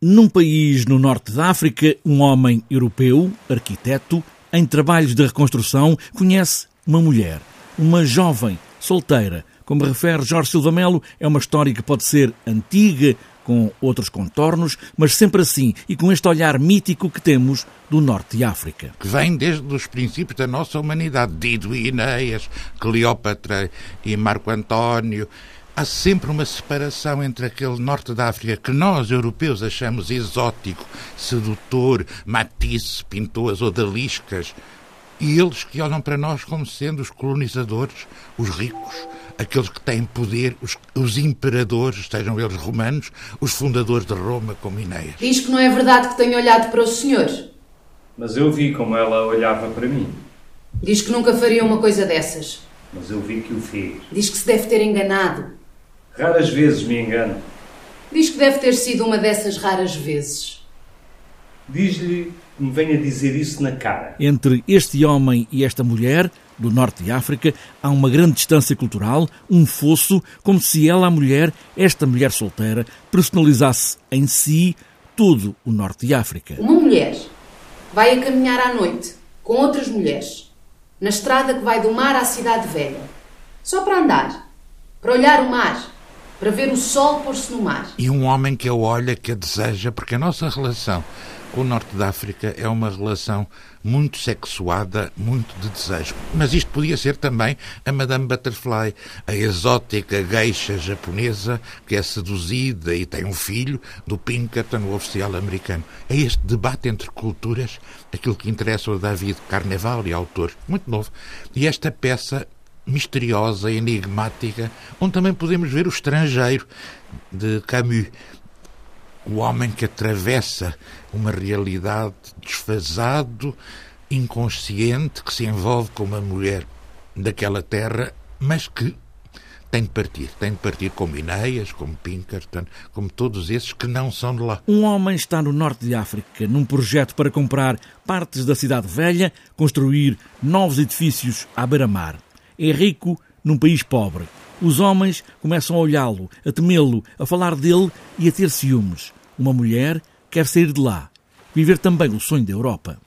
Num país no norte da África, um homem europeu, arquiteto, em trabalhos de reconstrução, conhece uma mulher, uma jovem, solteira. Como refere Jorge Silva Melo, é uma história que pode ser antiga, com outros contornos, mas sempre assim e com este olhar mítico que temos do norte de África. Que vem desde os princípios da nossa humanidade. Dido e Ineias, Cleópatra e Marco António há sempre uma separação entre aquele norte da África que nós, europeus, achamos exótico, sedutor, Matisse pintou as odaliscas, e eles que olham para nós como sendo os colonizadores, os ricos, aqueles que têm poder, os, os imperadores, sejam eles romanos, os fundadores de Roma, como Inéas. Diz que não é verdade que tenho olhado para o senhor. Mas eu vi como ela olhava para mim. Diz que nunca faria uma coisa dessas. Mas eu vi que o fez. Diz que se deve ter enganado. Raras vezes me engano. Diz que deve ter sido uma dessas raras vezes. Diz-lhe que me venha dizer isso na cara. Entre este homem e esta mulher, do norte de África, há uma grande distância cultural, um fosso, como se ela, a mulher, esta mulher solteira, personalizasse em si todo o norte de África. Uma mulher vai a caminhar à noite com outras mulheres na estrada que vai do mar à cidade velha, só para andar, para olhar o mar para ver o sol pôr-se no mar. E um homem que a olha, que a deseja, porque a nossa relação com o Norte da África é uma relação muito sexuada, muito de desejo. Mas isto podia ser também a Madame Butterfly, a exótica geisha japonesa que é seduzida e tem um filho do Pinkerton, o oficial americano. É este debate entre culturas aquilo que interessa ao David Carnevale, autor muito novo. E esta peça misteriosa, enigmática, onde também podemos ver o estrangeiro de Camus, o homem que atravessa uma realidade desfasado, inconsciente, que se envolve com uma mulher daquela terra, mas que tem de partir, tem de partir como Ineias, como Pinkerton, como todos esses que não são de lá. Um homem está no norte de África num projeto para comprar partes da cidade velha, construir novos edifícios à beira-mar é rico num país pobre. Os homens começam a olhá-lo, a temê-lo, a falar dele e a ter ciúmes. Uma mulher quer sair de lá, viver também o sonho da Europa.